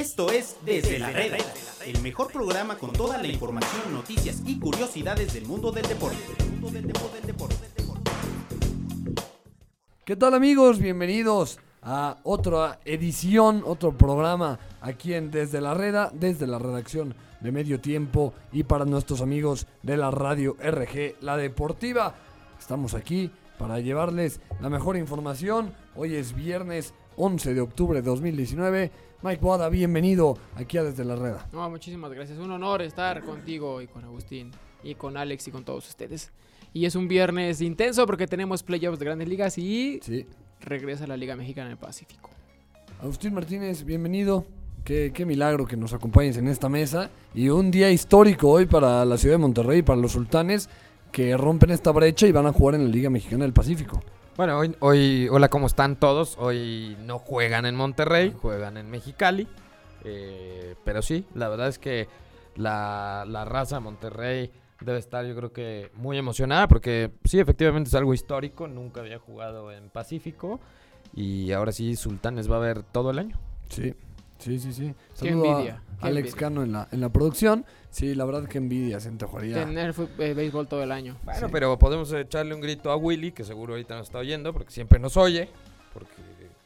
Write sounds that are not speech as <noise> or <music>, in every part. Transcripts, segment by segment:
Esto es Desde la Reda, el mejor programa con toda la información, noticias y curiosidades del mundo del deporte. ¿Qué tal amigos? Bienvenidos a otra edición, otro programa aquí en Desde la Reda, desde la redacción de Medio Tiempo y para nuestros amigos de la radio RG, la deportiva. Estamos aquí para llevarles la mejor información. Hoy es viernes 11 de octubre de 2019. Mike Boada, bienvenido aquí a Desde la Reda. No, muchísimas gracias. Un honor estar contigo y con Agustín y con Alex y con todos ustedes. Y es un viernes intenso porque tenemos playoffs de grandes ligas y Sí. regresa la Liga Mexicana del Pacífico. Agustín Martínez, bienvenido. Qué, qué milagro que nos acompañes en esta mesa. Y un día histórico hoy para la ciudad de Monterrey, para los sultanes, que rompen esta brecha y van a jugar en la Liga Mexicana del Pacífico. Bueno, hoy, hoy, hola, ¿cómo están todos? Hoy no juegan en Monterrey, juegan en Mexicali. Eh, pero sí, la verdad es que la, la raza de Monterrey debe estar, yo creo que, muy emocionada porque sí, efectivamente es algo histórico. Nunca había jugado en Pacífico y ahora sí, Sultanes va a ver todo el año. Sí, sí, sí, sí. Qué Saludo a Alex envidia. Cano en la, en la producción. Sí, la verdad que envidia, se antojaría. Tener eh, béisbol todo el año. Bueno, Sí. pero podemos echarle un grito a Willy, que seguro ahorita nos está oyendo, porque siempre nos oye, porque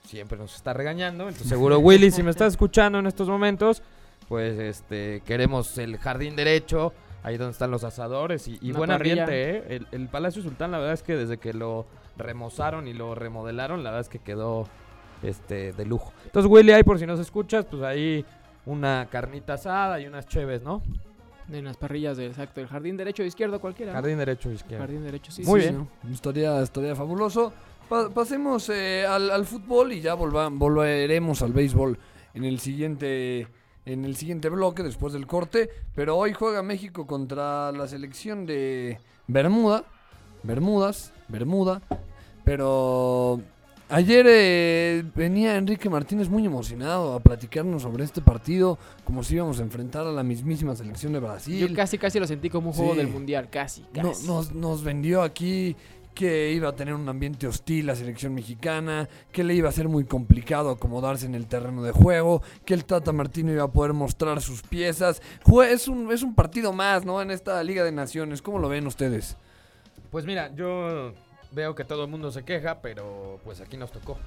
siempre nos está regañando. Entonces, seguro <laughs> Willy, si me estás escuchando en estos momentos, pues este queremos el jardín derecho, ahí donde están los asadores y, buen parrilla. ambiente, ¿eh? El, el Palacio Sultán, la verdad es que desde que lo remozaron y lo remodelaron, la verdad es que quedó este de lujo. Entonces, Willy, ahí por si nos escuchas, pues ahí una carnita asada y unas cheves, ¿no? En las parrillas del exacto. El jardín derecho o izquierdo, cualquiera. Jardín derecho e izquierdo. Jardín derecho, sí. Muy sí, bien. sí. ¿no? Estaría, estaría fabuloso. Pa- pasemos eh, al, al fútbol y ya volva- volveremos al béisbol en el siguiente en el siguiente bloque después del corte. Pero hoy juega México contra la selección de Bermuda, Bermudas, Bermuda. Pero ayer eh, venía Enrique Martínez muy emocionado a platicarnos sobre este partido, como si íbamos a enfrentar a la mismísima selección de Brasil. Yo casi, casi lo sentí como un juego Sí. del mundial. Casi, No- casi. nos, nos vendió aquí que iba a tener un ambiente hostil la selección mexicana, que le iba a ser muy complicado acomodarse en el terreno de juego, que el Tata Martino iba a poder mostrar sus piezas. Jue- es, un, es un partido más, ¿no? En esta Liga de Naciones. ¿Cómo lo ven ustedes? Pues mira, yo veo que todo el mundo se queja, pero pues aquí nos tocó,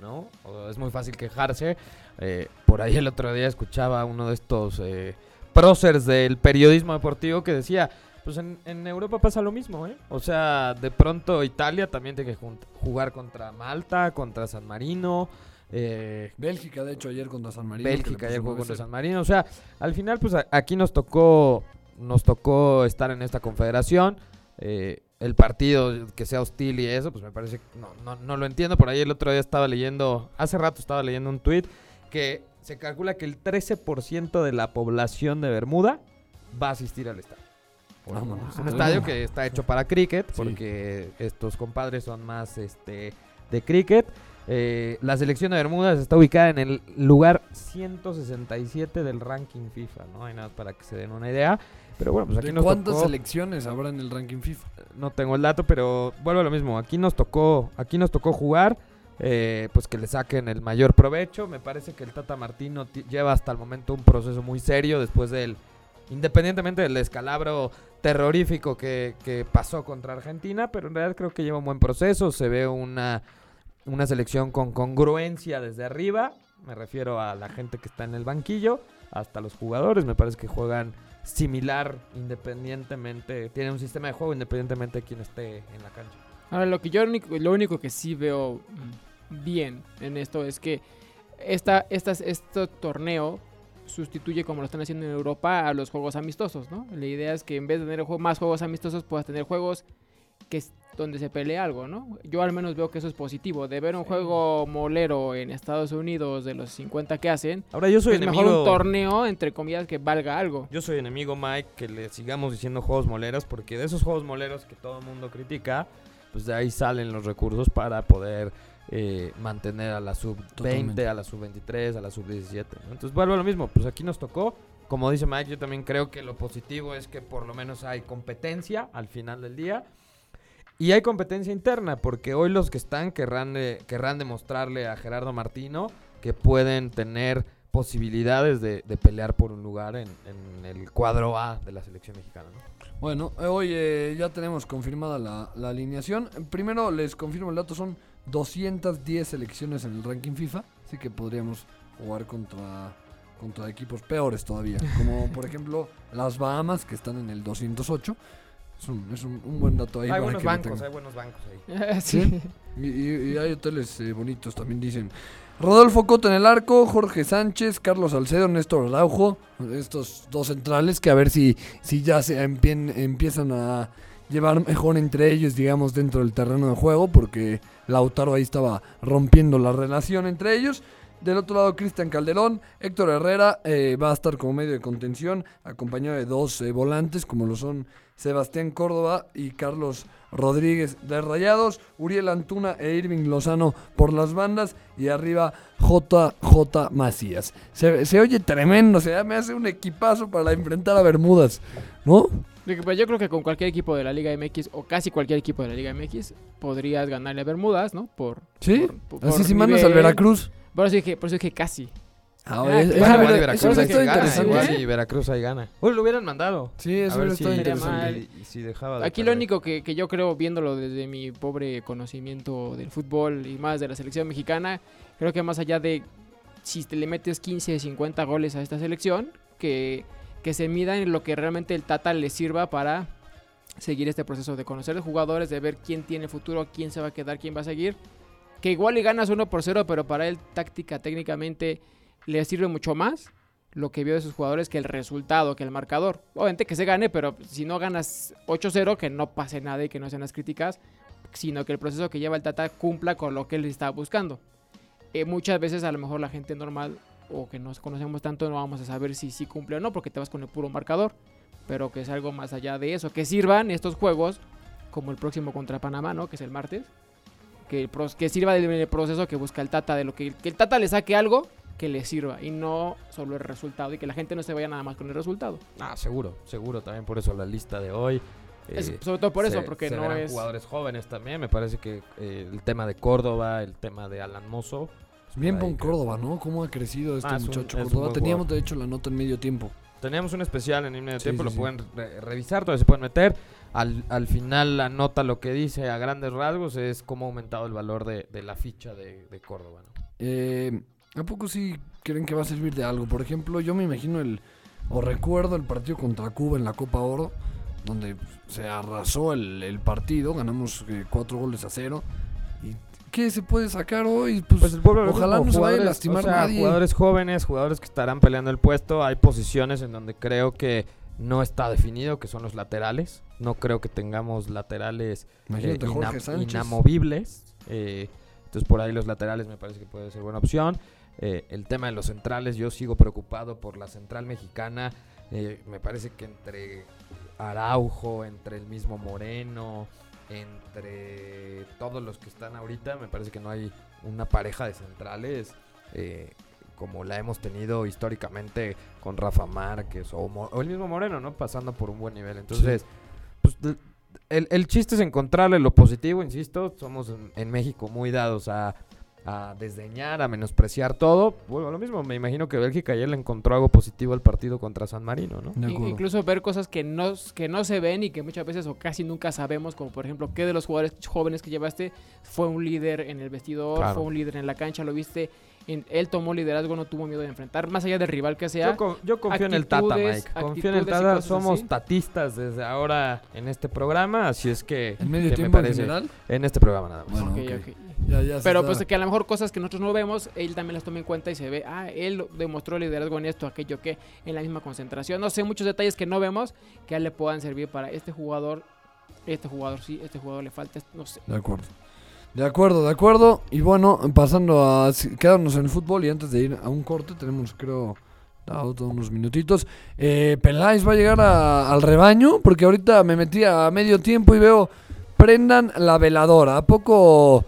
¿no? O- es muy fácil quejarse. Eh, por ahí el otro día escuchaba uno de estos eh, próceres del periodismo deportivo que decía, pues en, en Europa pasa lo mismo, ¿eh? O sea, de pronto Italia también tiene que jugar contra Malta, contra San Marino. eh, Bélgica, de hecho, ayer contra San Marino. Bélgica ayer jugó 9-0. contra San Marino. O sea, al final, pues a- aquí nos tocó, nos tocó estar en esta confederación. Eh, el partido que sea hostil y eso, pues me parece que no, no, no lo entiendo. Por ahí el otro día estaba leyendo, hace rato estaba leyendo un tweet que se calcula que el 13% de la población de Bermuda va a asistir al estadio. Vámonos. Es un estadio que está hecho para cricket, Sí. porque estos compadres son más este, de cricket. Eh, la selección de Bermudas está ubicada en el lugar 167 del ranking FIFA, ¿no? Hay nada para que se den una idea. Pero bueno, pues aquí ¿De nos cuántas tocó, selecciones habrá en el ranking FIFA? no tengo el dato, pero vuelvo a lo mismo. Aquí nos tocó, aquí nos tocó jugar, eh, pues que le saquen el mayor provecho. Me parece que el Tata Martino ti- lleva hasta el momento un proceso muy serio después del, independientemente del descalabro terrorífico que, que pasó contra Argentina, pero en realidad creo que lleva un buen proceso. Se ve una, una selección con congruencia desde arriba. Me refiero a la gente que está en el banquillo, hasta los jugadores. Me parece que juegan similar independientemente, tiene un sistema de juego independientemente de quién esté en la cancha. Ahora, lo que yo lo único que sí veo mm, bien en esto es que esta, estas, este torneo sustituye, como lo están haciendo en Europa, a los juegos amistosos, ¿no? La idea es que en vez de tener más juegos amistosos, puedas tener juegos que donde se pelea algo, ¿no? Yo al menos veo que eso es positivo. De ver un juego molero en Estados Unidos de los 50 que hacen, Ahora yo soy es mejor enemigo un torneo, entre comillas, que valga algo. Yo soy enemigo Mike que le sigamos diciendo juegos moleros porque de esos juegos moleros que todo el mundo critica, pues de ahí salen los recursos para poder eh, mantener a la sub 20, Totalmente. a la sub 23, a la sub 17. ¿no? Entonces vuelvo a lo mismo, pues aquí nos tocó. Como dice Mike, yo también creo que lo positivo es que por lo menos hay competencia al final del día. Y hay competencia interna, porque hoy los que están querrán, de- querrán demostrarle a Gerardo Martino que pueden tener posibilidades de, de pelear por un lugar en, en el cuadro A de la selección mexicana. ¿no? Bueno, eh, hoy eh, ya tenemos confirmada la, la alineación. Primero les confirmo el dato, son 210 selecciones en el ranking FIFA, así que podríamos jugar contra, contra equipos peores todavía, como por <laughs> ejemplo las Bahamas, que están en el 208. Es un, es un, un buen dato ahí. hay buenos bancos, hay buenos bancos ahí. <laughs> sí. Y, y- y hay hoteles eh, bonitos, también dicen. Rodolfo Cota en el arco, Jorge Sánchez, Carlos Salcedo, Néstor Araujo. Estos dos centrales que a ver si, si ya se empien- empiezan a llevar mejor entre ellos, digamos, dentro del terreno de juego, porque Lautaro ahí estaba rompiendo la relación entre ellos. Del otro lado, Cristian Calderón, Héctor Herrera eh, va a estar como medio de contención, acompañado de dos eh, volantes, como lo son Sebastián Córdoba y Carlos Rodríguez de Rayados, Uriel Antuna e Irving Lozano por las bandas y arriba JJ Macías. Se, se oye tremendo, o sea, me hace un equipazo para enfrentar a Bermudas, ¿no? Pues, yo creo que con cualquier equipo de la Liga MX o casi cualquier equipo de la Liga MX podrías ganarle a Bermudas, ¿no? Por, ¿Sí? por- por- Así por si mandas al. Veracruz. Por eso dije, por eso dije casi. Ah, Ah, es- claro, igual y Veracruz gana, igual. Veracruz ahí gana. Uy, lo hubieran mandado. Sí, eso a ver hubiera si, interesante. mal. si- si dejaba de Aquí lo único que, que yo creo, viéndolo desde mi pobre conocimiento del fútbol y más de la selección mexicana, creo que más allá de si te le metes 15, 50 goles a esta selección, que, que se mida en lo que realmente el Tata le sirva para seguir este proceso de conocer los jugadores, de ver quién tiene futuro, quién se va a quedar, quién va a seguir. Que igual y ganas 1 por 0, pero para él táctica, técnicamente, le sirve mucho más lo que vio de sus jugadores que el resultado, que el marcador. Obviamente que se gane, pero si no ganas 8-0, que no pase nada y que no sean las críticas, sino que el proceso que lleva el Tata cumpla con lo que él está buscando. Eh, muchas veces a lo mejor la gente normal o que nos conocemos tanto no vamos a saber si sí cumple o no porque te vas con el puro marcador, pero que es algo más allá de eso, que sirvan estos juegos como el próximo contra Panamá, ¿no? Que es el martes. Que, el que sirva del proceso que busca el Tata, de lo que el Tata le saque algo que le sirva y no solo el resultado y que la gente no se vaya nada más con el resultado. Ah, seguro, seguro. También por eso la lista de hoy. Es- eh, sobre todo por eso, se- porque se no verán es... jugadores jóvenes también. Me parece que eh, el tema de Córdoba, el tema de Alan Mozo. Bien con. Córdoba, ¿no? ¿Cómo ha crecido este Ah, es un- muchacho es Córdoba? Teníamos de hecho la nota en medio tiempo. Teníamos un especial en Sí, tiempo, sí, lo sí. pueden re- revisar, todavía se pueden meter. Al, al final la nota lo que dice a grandes rasgos es cómo ha aumentado el valor de, de la ficha de, de Córdoba. ¿no? Eh, ¿A poco sí creen que va a servir de algo? Por ejemplo, yo me imagino el. O recuerdo el partido contra Cuba en la Copa Oro, donde se arrasó el, el partido, ganamos eh, cuatro goles a cero. ¿Y qué se puede sacar hoy? Pues, Pues el pueblo lo ojalá no se vaya a lastimar o sea, nadie. Jugadores jóvenes, jugadores que estarán peleando el puesto. Hay posiciones en donde creo que no está definido, que son los laterales. No creo que tengamos laterales eh, inamovibles. eh, entonces por ahí los laterales me parece que puede ser buena opción. Eh, el tema de los centrales, yo sigo preocupado por la central mexicana. Eh, me parece que entre Araujo, entre el mismo Moreno, entre todos los que están ahorita, me parece que no hay una pareja de centrales eh, como la hemos tenido históricamente con Rafa Márquez o, Mo- o el mismo Moreno, ¿no? Pasando por un buen nivel. Entonces, pues, el, el chiste es encontrarle lo positivo, insisto. Somos en, en México muy dados a, a desdeñar, a menospreciar todo. Bueno, lo mismo, me imagino que Bélgica ayer le encontró algo positivo al partido contra San Marino, ¿no? Incluso ver cosas que no, que no se ven y que muchas veces o casi nunca sabemos, como por ejemplo, qué de los jugadores jóvenes que llevaste fue un líder en el vestidor, Claro. fue un líder en la cancha, lo viste, en- él tomó liderazgo, no tuvo miedo de enfrentar, más allá del rival que sea. Yo, co- yo confío en el Tata, Mike. Confío en el Tata. Somos así. tatistas desde ahora en este programa, así es que... ¿En medio me tiempo en parece- general? En este programa nada más. Bueno, Ok, ok. ok. Ya, ya se Pero pues que a lo mejor cosas que nosotros no vemos, él también las toma en cuenta y se ve, ah, él demostró liderazgo en esto, aquello que, en la misma concentración. No sé, muchos detalles que no vemos que a él le puedan servir para este jugador, este jugador sí, este jugador le falta, no sé. De acuerdo. De acuerdo, de acuerdo. Y bueno, pasando a quedarnos en el fútbol y antes de ir a un corte, tenemos creo dado todos unos minutitos. Eh, Peláez va a llegar a- al rebaño porque ahorita me metí a medio tiempo y veo prendan la veladora. ¿A poco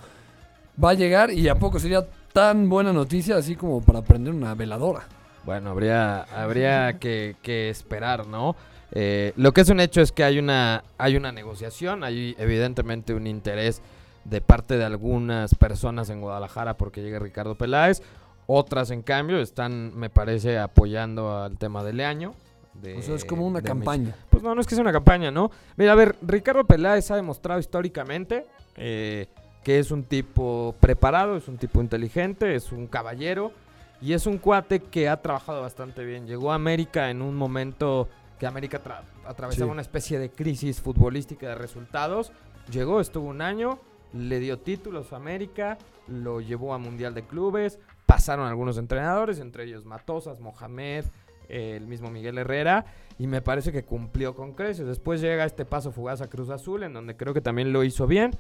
va a llegar y a poco sería tan buena noticia así como para prender una veladora? Bueno, habría, habría que, que esperar, ¿no? Eh, lo que es un hecho es que hay una, hay una negociación, hay evidentemente un interés de parte de algunas personas en Guadalajara porque llegue Ricardo Peláez. Otras, en cambio, están, me parece, apoyando al tema de Leaño. de- O sea, es como una campaña. pues no, no es que sea una campaña, ¿no? Mira, a ver, Ricardo Peláez ha demostrado históricamente eh, que es un tipo preparado, es un tipo inteligente, es un caballero y es un cuate que ha trabajado bastante bien. Llegó a América en un momento que América tra- atravesaba Sí. una especie de crisis futbolística de resultados. Llegó, estuvo un año, le dio títulos a América, lo llevó a Mundial de Clubes, pasaron algunos entrenadores, entre ellos Matosas, Mohamed, el mismo Miguel Herrera, y me parece que cumplió con creces. Después llega este paso fugaz a Cruz Azul, en donde creo que también lo hizo bien.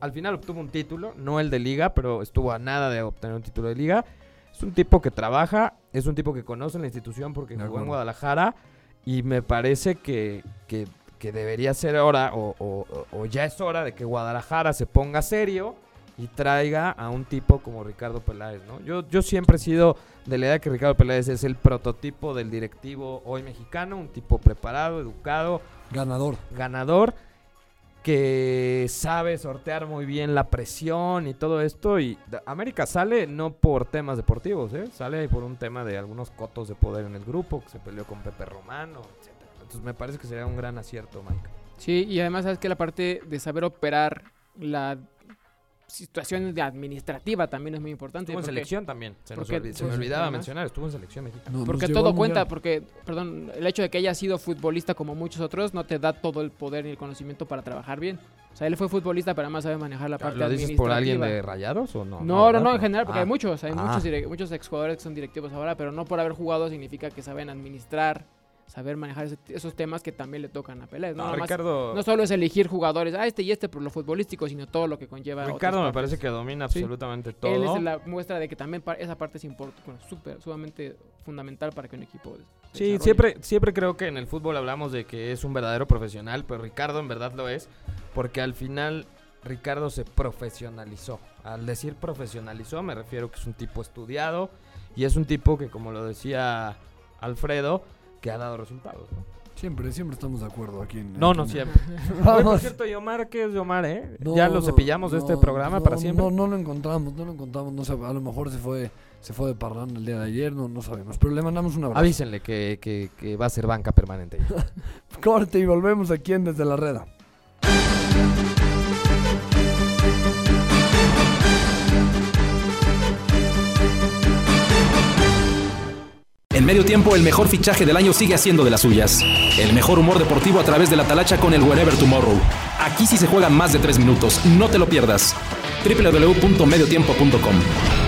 Al final obtuvo un título, no el de liga, pero estuvo a nada de obtener un título de liga. Es un tipo que trabaja, es un tipo que conoce la institución porque De jugó en. Guadalajara y me parece que, que- que debería ser hora o, o- o ya es hora de que Guadalajara se ponga serio y traiga a un tipo como Ricardo Peláez, ¿no? Yo, yo siempre he sido de la idea que Ricardo Peláez es el prototipo del directivo hoy mexicano, un tipo preparado, educado, Ganador. ganador que sabe sortear muy bien la presión y todo esto y América sale no por temas deportivos, ¿eh? sale por un tema de algunos cotos de poder en el grupo, que se peleó con Pepe Romano, etcétera. Entonces me parece que sería un gran acierto, Mike. Sí, y además sabes que la parte de saber operar la situación de administrativa también es muy importante. Estuvo en porque- selección también, se, nos porque- se me pues, olvidaba además- mencionar, estuvo en selección mexicana. No- nos Porque todo cuenta, porque, perdón, el hecho de que haya sido futbolista como muchos otros no te da todo el poder ni el conocimiento para trabajar bien. O sea, él fue futbolista, pero además sabe manejar la parte ¿Lo dices por alguien administrativa. de Rayados o no? No, no, en general, porque Ah. hay muchos, hay Ah. muchos, muchos exjugadores que son directivos ahora, pero no por haber jugado significa que saben administrar, saber manejar ese- esos temas que también le tocan a Pelé. No, Ricardo, no solo es elegir jugadores, ah, este y este por lo futbolístico, sino todo lo que conlleva. Ricardo me parece que domina Sí. absolutamente todo. Él es la muestra de que también esa parte es importante, bueno, súper, sumamente fundamental para que un equipo. se Sí, desarrolle. siempre, siempre creo que en el fútbol hablamos de que es un verdadero profesional, pero Ricardo en verdad lo es, porque al final Ricardo se profesionalizó. Al decir profesionalizó me refiero que es un tipo estudiado y es un tipo que, como lo decía Alfredo, que ha dado resultados. ¿no? Siempre, siempre estamos de acuerdo aquí en. No, no en- siempre. <laughs> Oye, por cierto, y Omar, ¿qué es de Omar, eh? No, ya lo no, cepillamos de este programa no, para siempre. No, no lo encontramos, no lo encontramos. No sé, a lo mejor se fue, se fue de parranda el día de ayer, no, no sabemos. Pero le mandamos un abrazo. Avísenle que, que- que va a ser banca permanente. <laughs> Corte y volvemos aquí en Desde la Reda. Medio tiempo, el mejor fichaje del año sigue haciendo de las suyas. El mejor humor deportivo a través de la talacha con el Wherever Tomorrow. Aquí sí se juegan más de tres minutos, no te lo pierdas. www.mediotiempo.com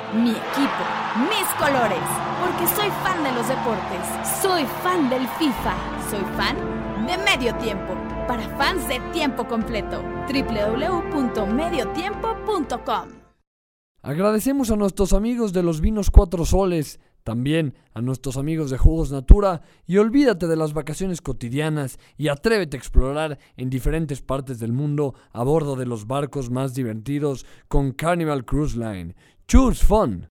mi equipo, mis colores. Porque soy fan de los deportes. Soy fan del FIFA. Soy fan de Medio Tiempo. Para fans de tiempo completo. www.mediotiempo.com Agradecemos a nuestros amigos de los vinos Cuatro Soles, también a nuestros amigos de Jugos Natura y olvídate de las vacaciones cotidianas y atrévete a explorar en diferentes partes del mundo a bordo de los barcos más divertidos con Carnival Cruise Line. Choose fun.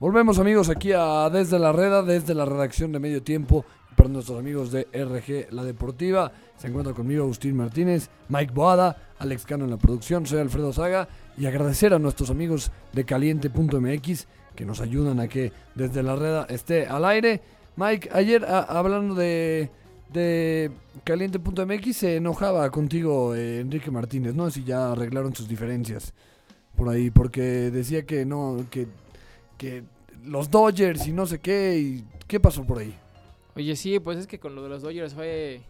Volvemos amigos aquí a Desde la Reda, desde la redacción de Medio Tiempo, para nuestros amigos de RG La Deportiva. Se encuentra conmigo Agustín Martínez, Mike Boada, Alex Cano en la producción, soy Alfredo Saga y agradecer a nuestros amigos de Caliente.mx que nos ayudan a que Desde la Reda esté al aire. Mike, ayer a- hablando de, de Caliente.mx se enojaba contigo eh, Enrique Martínez, ¿no? Si ya arreglaron sus diferencias por ahí, porque decía que no, que que los Dodgers y no sé qué, y qué pasó por ahí. Oye, sí, pues es que con lo de los Dodgers fue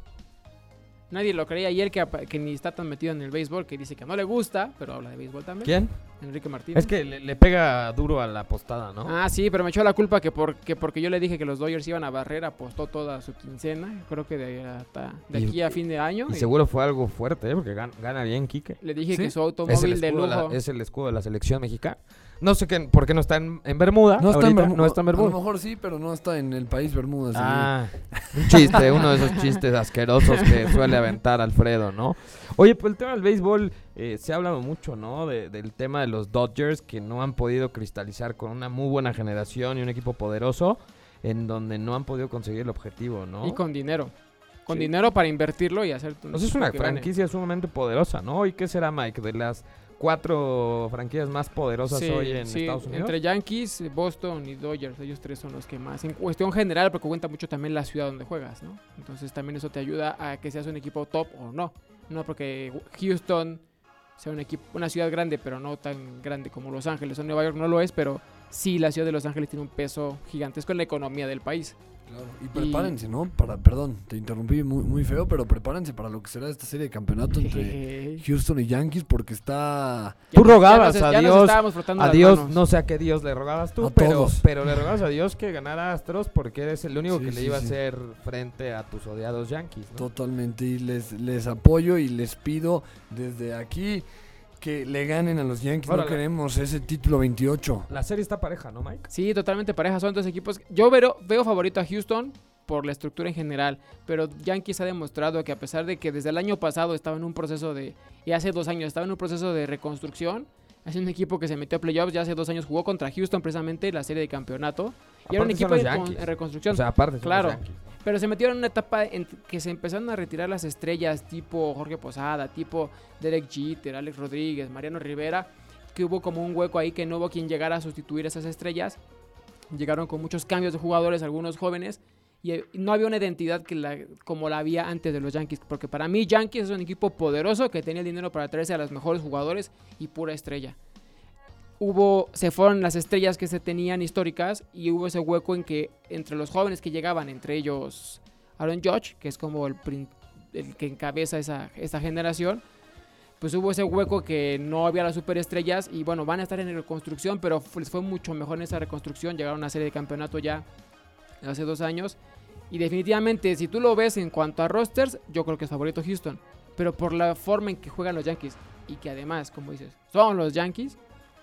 Nadie lo creía. Y él que, que ni está tan metido en el béisbol, que dice que no le gusta, pero habla de béisbol también. ¿Quién? Enrique Martínez. Es que le, le pega duro a la postada, ¿no? Ah, sí, pero me echó la culpa que, por, que porque yo le dije que los Dodgers iban a barrer, apostó toda su quincena. Creo que de, hasta, de Y- aquí a fin de año. y y seguro fue algo fuerte, ¿eh? Porque gan- gana bien Quique. Le dije ¿Sí? que su automóvil de escudo de la, lujo. es el escudo de la selección mexicana. No sé qué, por qué no está en, en Bermuda. No está, en Bermuda. no está en A lo mejor sí, pero no está en el país Bermuda. sí. Ah, un chiste, uno de esos chistes asquerosos que suele aventar Alfredo, ¿no? Oye, pues el tema del béisbol eh, se ha hablado mucho, ¿no? De- del tema de los Dodgers que no han podido cristalizar con una muy buena generación y un equipo poderoso en donde no han podido conseguir el objetivo, ¿no? Y con dinero. Con Sí. dinero para invertirlo y hacer. Pues es una gane. franquicia sumamente poderosa, ¿no? ¿Y qué será, Mike? De las cuatro franquicias más poderosas Sí, hoy en sí, Estados Unidos. Entre Yankees, Boston y Dodgers, ellos tres son los que más. En cuestión general, porque cuenta mucho también la ciudad donde juegas, ¿no? Entonces también eso te ayuda a que seas un equipo top o no. No porque Houston sea un equipo, una ciudad grande, pero no tan grande como Los Ángeles o Nueva York no lo es, pero sí la ciudad de Los Ángeles tiene un peso gigantesco en la economía del país. Claro, Y prepárense, ¿no? Para, perdón, te interrumpí muy, muy feo, pero prepárense para lo que será esta serie de campeonato entre. <laughs> Houston y Yankees porque está... Tú rogabas ya nos- a Dios- estábamos frotando A las Dios, manos. no sé a qué Dios le rogabas tú, A pero, todos. pero le rogabas a Dios que ganara Astros porque eres el único Sí, que le iba sí. a hacer frente a tus odiados Yankees. ¿no? Totalmente, y les, les apoyo y les pido desde aquí que le ganen a los Yankees. Órale. No queremos ese título 28. La serie está pareja, ¿no, Mike? Sí, totalmente pareja. Son dos equipos. Yo veo, veo favorito a Houston por la estructura en general. Pero Yankees ha demostrado que a pesar de que desde el año pasado estaba en un proceso de... Y hace dos años estaba en un proceso de reconstrucción. Es un equipo que se metió a playoffs. Ya hace dos años jugó contra Houston precisamente la serie de campeonato. Y era un equipo en, reconstrucción. O sea, aparte Claro. los Yankees. Pero se metieron en una etapa en que se empezaron a retirar las estrellas tipo Jorge Posada, tipo Derek Jeter, Alex Rodríguez, Mariano Rivera, que hubo como un hueco ahí que no hubo quien llegara a sustituir esas estrellas. Llegaron con muchos cambios de jugadores, algunos jóvenes, y eh, no había una identidad que la, como la había antes de los Yankees, porque para mí Yankees es un equipo poderoso que tenía el dinero para traerse a los mejores jugadores y pura estrella. Hubo, se fueron las estrellas que se tenían históricas y hubo ese hueco en que entre los jóvenes que llegaban, entre ellos Aaron Judge, que es como el, el que encabeza esa, esa generación, pues hubo ese hueco que no había las superestrellas y bueno, van a estar en reconstrucción, pero les fue mucho mejor en esa reconstrucción, llegaron a una serie de campeonato ya hace dos años. Y definitivamente si tú lo ves en cuanto a rosters, yo creo que es favorito Houston, pero por la forma en que juegan los Yankees y que además, como dices, son los Yankees,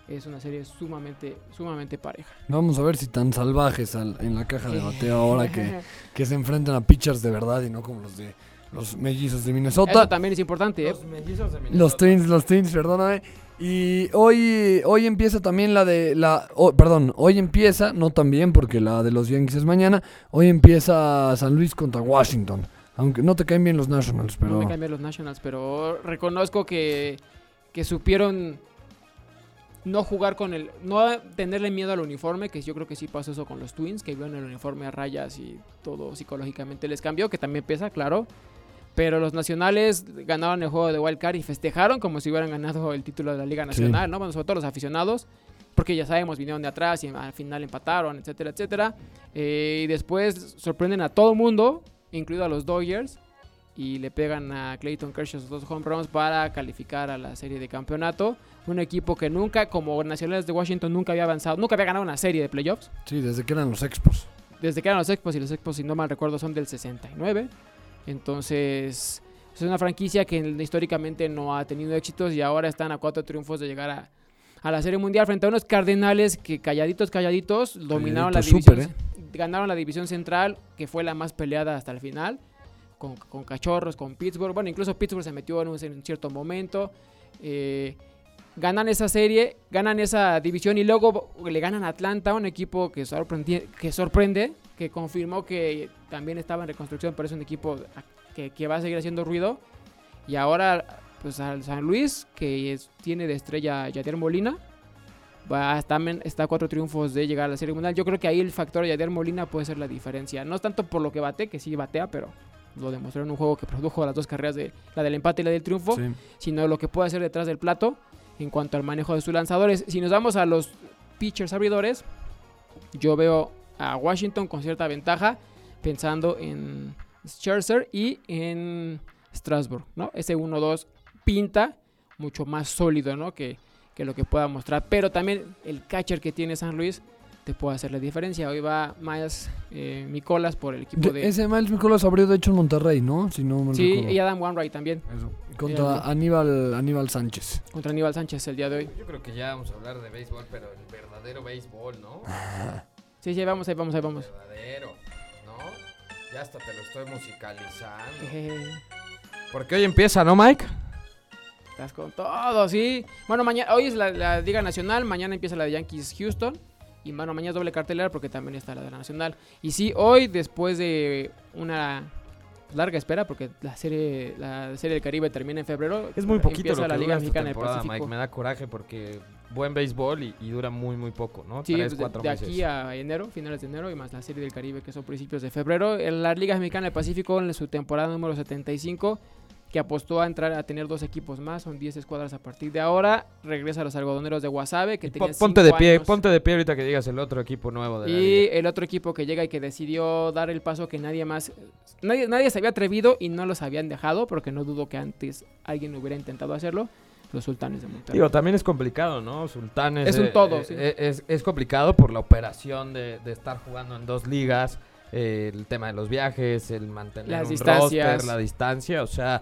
es una serie sumamente, sumamente pareja. Vamos a ver si tan salvajes al- en la caja de bateo ahora que, <laughs> que se enfrentan a pitchers de verdad y no como los de los mellizos de Eso Minnesota. también es importante, ¿eh? Los mellizos de Los Minnesota. Twins, los Twins, perdóname. Y hoy, hoy empieza también la de la. oh, perdón, hoy empieza, no también porque la de los Yankees es mañana. Hoy empieza San Luis contra Washington. Aunque no te caen bien los Nationals, pero. No me cambian los Nationals, pero reconozco que, que supieron no jugar con el. No tenerle miedo al uniforme, que yo creo que sí pasó eso con los Twins, que vieron el uniforme a rayas y todo psicológicamente les cambió, que también pesa, claro. Pero los nacionales ganaron el juego de Wild Card y festejaron como si hubieran ganado el título de la Liga Nacional, ¿no? Bueno, sobre todo los aficionados, porque ya sabemos, vinieron de atrás y al final empataron, etcétera, etcétera. Eh, y después sorprenden a todo el mundo, incluido a los Dodgers, y le pegan a Clayton Kershaw sus dos home runs para calificar a la serie de campeonato. Un equipo que nunca, como Nacionales de Washington, nunca había avanzado, nunca había ganado una serie de playoffs. Sí, desde que eran los Expos. Desde que eran los Expos, y los Expos, si no mal recuerdo, son del 69. Entonces, es una franquicia que históricamente no ha tenido éxitos y ahora están a cuatro triunfos de llegar a, a la Serie Mundial frente a unos Cardenales que calladitos, calladitos, dominaron la división. súper, Ganaron la división central, que fue la más peleada hasta el final, con, con Cachorros, con Pittsburgh. Bueno, incluso Pittsburgh se metió en un, en un cierto momento. Eh, ganan esa serie, ganan esa división y luego le ganan a Atlanta, un equipo que, que sorprende, que confirmó que también estaba en reconstrucción, pero es un equipo que, que va a seguir haciendo ruido. Y ahora, pues al San Luis, que es- tiene de estrella Yadier Molina, va, está, está a cuatro triunfos de llegar a la Serie Mundial. Yo creo que ahí el factor Yadier Molina puede ser la diferencia. No es tanto por lo que bate, que sí batea, pero lo demostró en un juego que produjo las dos carreras, de la del empate y la del triunfo Sí. sino lo que puede hacer detrás del plato en cuanto al manejo de sus lanzadores. Si nos vamos a los pitchers abridores, yo veo a Washington con cierta ventaja, pensando en Scherzer y en Strasbourg, ¿no? Ese 1-2 pinta mucho más sólido, ¿no? Que, que lo que pueda mostrar. Pero también el catcher que tiene San Luis te puede hacer la diferencia. Hoy va Miles eh, Micolas por el equipo De- de... Ese Miles Nicolás abrió de hecho en Monterrey, ¿no? Si no me Sí, recuerdo. y Adam Wainwright también, Eso. Contra Aníbal. Aníbal, Aníbal Sánchez. contra Aníbal Sánchez el día de hoy. Yo creo que ya vamos a hablar de béisbol, pero el verdadero béisbol, ¿no? <laughs> Sí, sí, vamos, ahí vamos, ahí vamos. Verdadero, ¿no? Ya hasta te lo estoy musicalizando. <laughs> Eh, Porque hoy empieza, ¿no, Mike? Estás con todo, sí. Bueno, mañana, hoy es la, la Liga Nacional, mañana empieza la de Yankees Houston. Y bueno, mañana es doble cartelera porque también está la de la Nacional. Y sí, hoy, después de una larga espera, porque la serie, la serie del Caribe termina en febrero. Es muy poquito lo que la Liga esta Mexicana del temporada, Pacífico. Mike. Me da coraje porque buen béisbol y, y dura muy, muy poco, ¿no? Sí, Tres, pues, de, cuatro de meses. aquí a enero, finales de enero, y más la serie del Caribe, que son principios de febrero. En la Liga Mexicana del Pacífico, en su temporada número 75, que apostó a entrar a tener dos equipos más, son 10 escuadras a partir de ahora. Regresa a los algodoneros de Guasave, que tenían ponte de pie, años. ponte de pie ahorita que digas el otro equipo nuevo de la Y liga. el otro equipo que llega y que decidió dar el paso que nadie más, nadie, nadie se había atrevido y no los habían dejado, porque no dudo que antes alguien hubiera intentado hacerlo, los sultanes de Monterrey. Digo, también es complicado, ¿no? Sultanes. Es un eh, todo, eh, sí. eh, es, es complicado por la operación de, de estar jugando en dos ligas, eh, el tema de los viajes, el mantener Las un distancias. roster, la distancia, o sea,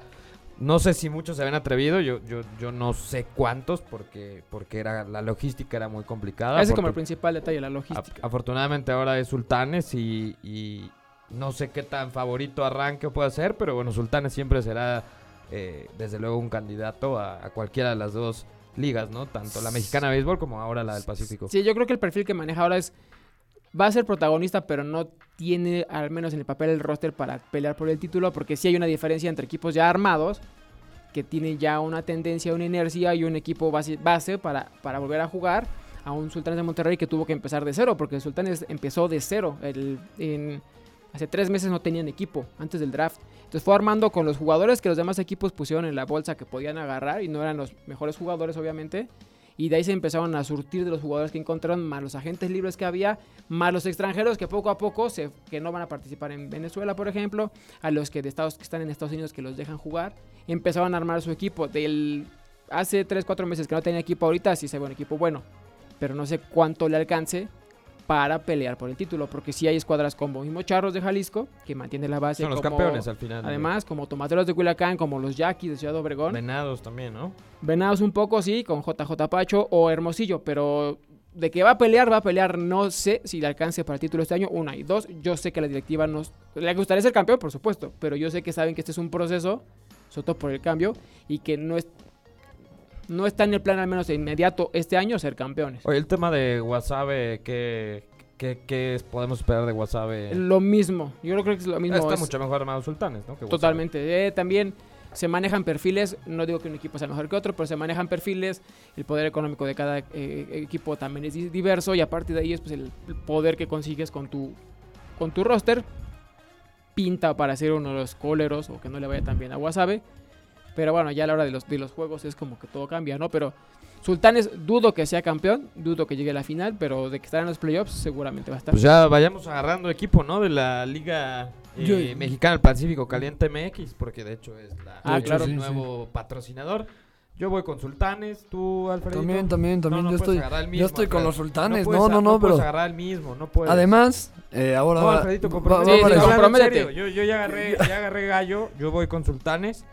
no sé si muchos se habían atrevido, yo, yo, yo no sé cuántos, porque, porque era, la logística era muy complicada. Ese es como el principal detalle, la logística. afortunadamente ahora es Sultanes y, y no sé qué tan favorito arranque puede ser, pero bueno, Sultanes siempre será eh, desde luego un candidato a, a cualquiera de las dos ligas, ¿no? Tanto la mexicana de béisbol como ahora la del Pacífico. Sí, yo creo que el perfil que maneja ahora es. Va a ser protagonista, pero no tiene, al menos en el papel, el roster para pelear por el título, porque sí hay una diferencia entre equipos ya armados, que tienen ya una tendencia, una inercia y un equipo base, para, para volver a jugar, a un Sultanes de Monterrey que tuvo que empezar de cero, porque el Sultanes empezó de cero. Hace tres meses no tenían equipo, antes del draft. Entonces fue armando con los jugadores que los demás equipos pusieron en la bolsa que podían agarrar, y no eran los mejores jugadores, obviamente. Y de ahí se empezaron a surtir de los jugadores que encontraron, más los agentes libres que había, más los extranjeros que poco a poco que no van a participar en Venezuela, por ejemplo, a los que de Estados que están en Estados Unidos que los dejan jugar, empezaron a armar su equipo. Del hace 3, 4 meses que no tenía equipo ahorita, sí se ve un equipo bueno, pero no sé cuánto le alcance para pelear por el título, porque sí hay escuadras como mismo Charros de Jalisco, que mantiene la base Son los como- campeones al final. Además, como Tomateros de Culiacán, como los Yaquis de Ciudad Obregón. Venados también, ¿no? Venados un poco, sí, con JJ Pacho o Hermosillo, pero de que va a pelear, va a pelear. No sé si le alcance para el título este año, una. Y dos, yo sé que la directiva nos... Le gustaría ser campeón, por supuesto, pero yo sé que saben que este es un proceso, sobre todo por el cambio, y que no es... No está en el plan, al menos de inmediato, este año, ser campeones. Oye, el tema de Wasabe, ¿qué, qué, qué podemos esperar de Wasabe? Lo mismo, yo creo que es lo mismo. Está es- mucho mejor armado Sultanes, ¿no? Que. Totalmente. Eh, también se manejan perfiles, no digo que un equipo sea mejor que otro, pero se manejan perfiles, el poder económico de cada eh, equipo también es di- diverso y a partir de ahí es pues, el el poder que consigues con tu, con tu roster. Pinta para ser uno de los coleros o que no le vaya tan bien a Wasabe. Pero bueno, ya a la hora de los, de los juegos es como que todo cambia, ¿no? Pero Sultanes dudo que sea campeón, dudo que llegue a la final, pero de que estará en los playoffs seguramente va a estar. Pues ya vayamos agarrando equipo, ¿no? De la Liga eh, Yo- Mexicana del Pacífico Caliente MX, porque de hecho es la, Ah, claro. el sí, nuevo patrocinador. Yo voy con Sultanes, tú, Alfredo. También, también, también. no yo, puedes estoy, yo estoy con Alfredo. los sultanes. puedes No, a- no, no, puedes pero. agarrar el mismo, no puedes. Además, eh, ahora. No, Alfredito, va- comprométete. va Sí, sí, Yo, yo ya, agarré, ya agarré gallo, yo voy con Sultanes.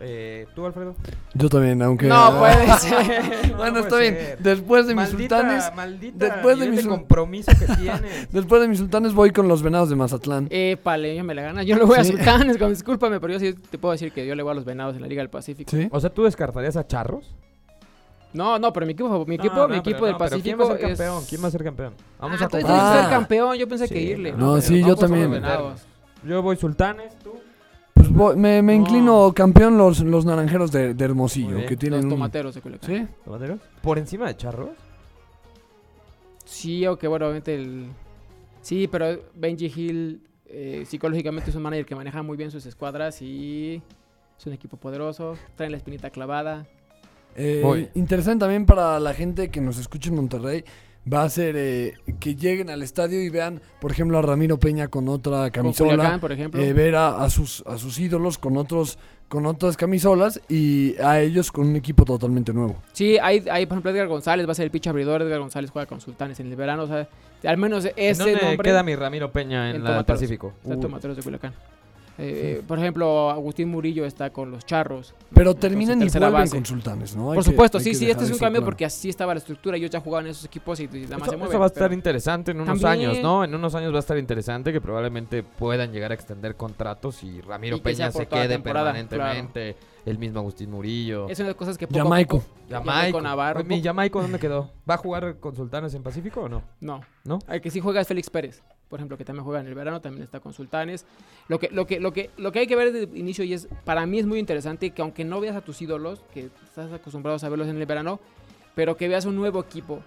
Eh, ¿Tú, Alfredo? Yo también, aunque. no puede <laughs> ser. bueno, No está bien. ser. Después de mis sultanes. Maldita después de mis de sul- compromiso que <laughs> tienes. Después de mis sultanes voy con los venados de Mazatlán. Épale, ya me la gana. Yo le voy a. Sultanes, con, discúlpame, pero yo sí te puedo decir que yo le voy a los venados en la Liga del Pacífico. ¿Sí? O sea, ¿tú descartarías a Charros? No, no, pero mi equipo, mi equipo, No, mi equipo del Pacífico ¿Quién va a ser es- campeón? ¿Quién va a ser campeón? Vamos Ah, a Ah. ser campeón, yo pensé Sí, que irle. no, sí, yo los también. Yo voy Sultanes, tú. Pues voy- me, me No. inclino campeón los, los naranjeros de, de Hermosillo, bien. que tienen Los un- tomateros de Culiacán. ¿Sí? ¿Tomateros? ¿Por encima de Charros? Sí, aunque bueno, obviamente el... Sí, pero Benji Hill eh, psicológicamente es un manager que maneja muy bien sus escuadras y es un equipo poderoso, traen la espinita clavada. Eh, Voy. interesante también para la gente que nos escucha en Monterrey. Va a ser eh, que lleguen al estadio y vean, por ejemplo, a Ramiro Peña con otra Con camisola. Culiacán, por ejemplo. eh, ver a, a sus, a sus ídolos con otros con otras camisolas y a ellos con un equipo totalmente nuevo. Sí, hay, hay, por ejemplo, Edgar González, va a ser el pitch abridor. Edgar González juega con Sultanes en el verano. O sea, al menos ¿En ese dónde nombre. queda mi Ramiro Peña en, En la Tomateros. Pacífico? Está en. Tomateros de Culiacán. Eh, Por ejemplo, Agustín Murillo está con los Charros. Pero su terminan y vuelven base. con sultanes, ¿no? Hay Por supuesto, sí, sí, este es un cambio claro. porque así estaba la estructura. Ellos ya jugaban en esos equipos y y nada más Eso, se eso va a estar interesante en unos También- años, ¿no? En unos años va a estar interesante que probablemente puedan llegar a extender contratos y Ramiro Y que sea Peña se quede permanentemente. El mismo Agustín Murillo. Es una de las cosas que poco Jamaico. Jamaico. Navarro. Oye, ¿Mi Jamaico dónde quedó? ¿Va a jugar con Sultanes en Pacífico o no? No. ¿No? El que sí juega es Félix Pérez, por ejemplo, que también juega en el verano, también está con Sultanes. Lo que, lo que, lo que, lo que hay que ver desde el inicio y es, para mí es muy interesante que aunque no veas a tus ídolos, que estás acostumbrado a verlos en el verano, pero que veas un nuevo equipo.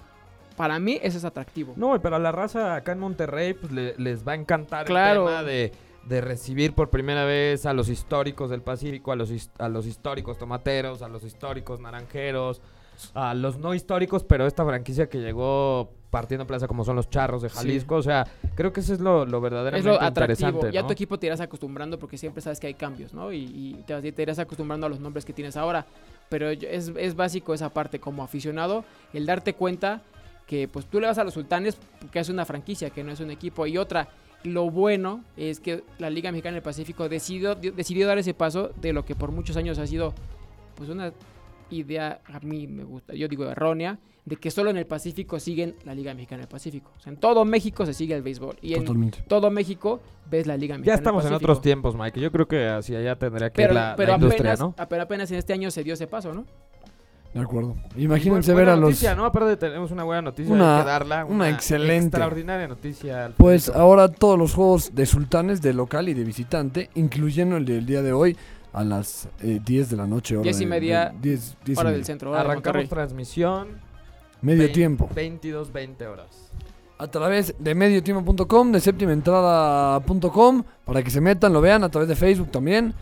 Para mí eso es atractivo. No, pero a la raza acá en Monterrey pues le- les va a encantar Claro. el tema de, de recibir por primera vez a los históricos del Pacífico, a los, a los históricos tomateros, a los históricos naranjeros, a los no históricos, pero esta franquicia que llegó partiendo plaza como son los charros de Jalisco, o sea, creo que eso es lo, lo Es verdaderamente lo atractivo. interesante, Ya tu equipo te irás acostumbrando porque siempre sabes que hay cambios, ¿no? Y, y te, te irás acostumbrando a los nombres que tienes ahora. Pero es, es básico esa parte como aficionado, el darte cuenta que pues tú le vas a los sultanes porque es una franquicia, que no es un equipo. Y otra, lo bueno es que la Liga Mexicana del Pacífico decidió, decidió dar ese paso de lo que por muchos años ha sido pues una idea, a mí me gusta, yo digo errónea, de que solo en el Pacífico siguen la Liga Mexicana del Pacífico. O sea, en todo México se sigue el béisbol. Y en Totalmente. todo México ves la Liga Ya Mexicana del estamos en Pacífico. otros tiempos, Mike. Yo creo que hacia allá tendría que Pero, ir la, pero la industria, apenas, ¿no? pero apenas en este año se dio ese paso, ¿no? De acuerdo. Imagínense ver a los... noticia, ¿no? Aparte tenemos una buena noticia, Una- que darla. una excelente. Extraordinaria noticia. Pues ahora todos los juegos de sultanes de local y de visitante, incluyendo el del día de hoy a las eh, 10 de la noche. Hora Diez y de- media, de- 10, 10 y Hora media. del centro. hora de Arrancamos Monterrey. transmisión. Medio tiempo. 22, 20 horas. A través de mediotiempo.com, de séptimaentrada.com, para que se metan, lo vean, a través de Facebook también.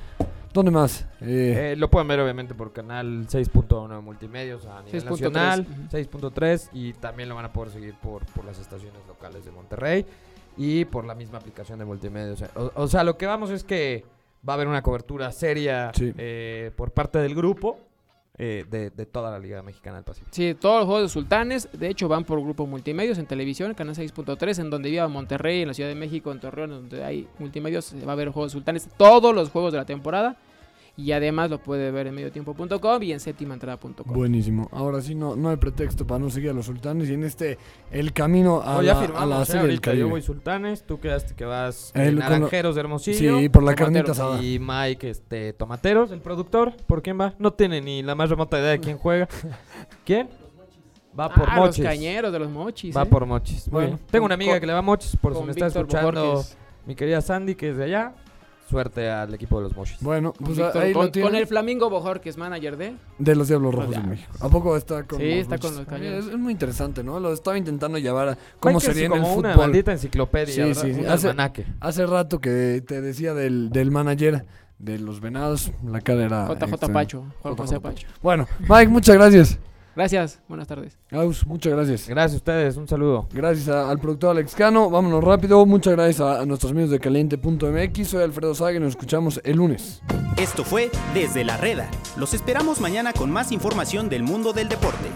¿Dónde más? Eh, Eh, lo pueden ver obviamente por canal 6.1 de multimedios a nivel 6.3, nacional, ujú. 6.3 y también lo van a poder seguir por, por las estaciones locales de Monterrey y por la misma aplicación de multimedios. O, o sea, lo que vamos es que va a haber una cobertura seria Sí. eh, por parte del grupo eh, de, de toda la Liga Mexicana del Pacífico. Sí, todos los juegos de sultanes, de hecho, van por grupo multimedios en televisión, canal 6.3, en donde viva Monterrey, en la Ciudad de México, en Torreón, donde hay multimedios, va a ver juegos de sultanes, todos los juegos de la temporada. Y además lo puede ver en mediotiempo.com y en séptimaentrada.com. buenísimo. Ahora sí, no, no hay pretexto para no seguir a los sultanes y en este, el camino a, No, ya la, a la eh, serie del ahorita yo Caribe. voy Sultanes, tú quedaste que vas El- eh, Naranjeros de Hermosillo. Sí, por la carnita asada. Y Mike, este, Tomateros, el productor, ¿por quién va? No tiene ni la más remota idea de quién juega. <laughs> ¿Quién? Va por ah, Mochis. los cañeros de los mochis. Va ¿eh? por Mochis. Bueno. Tengo una amiga con- que le va a Mochis, por si me está escuchando mi querida Sandy, que es de allá. Suerte al equipo de los Mochis. Bueno, Con, pues Víctor- ahí con- lo con el Flamingo Bojor, que es manager de. De los Diablos Rojos de. México. ¿A poco está con Sí, los está con Mochis? los cañones. Es, es muy interesante, ¿no? Lo estaba intentando llevar a cómo sería en el como una fútbol. maldita enciclopedia, Sí, ¿verdad? sí, sí. Un Hace- almanaque. Hace rato que te decía del, del manager de los Venados, la cara era... JJ extraña. Pacho. Juan José Pacho. Bueno, Mike, muchas gracias. Gracias, buenas tardes. Aus, muchas gracias. Gracias a ustedes, un saludo. Gracias a- al productor Alex Cano. Vámonos rápido. Muchas gracias a, a nuestros amigos de caliente.mx. Soy Alfredo Saga y nos escuchamos el lunes. Esto fue Desde la Reda. Los esperamos mañana con más información del mundo del deporte.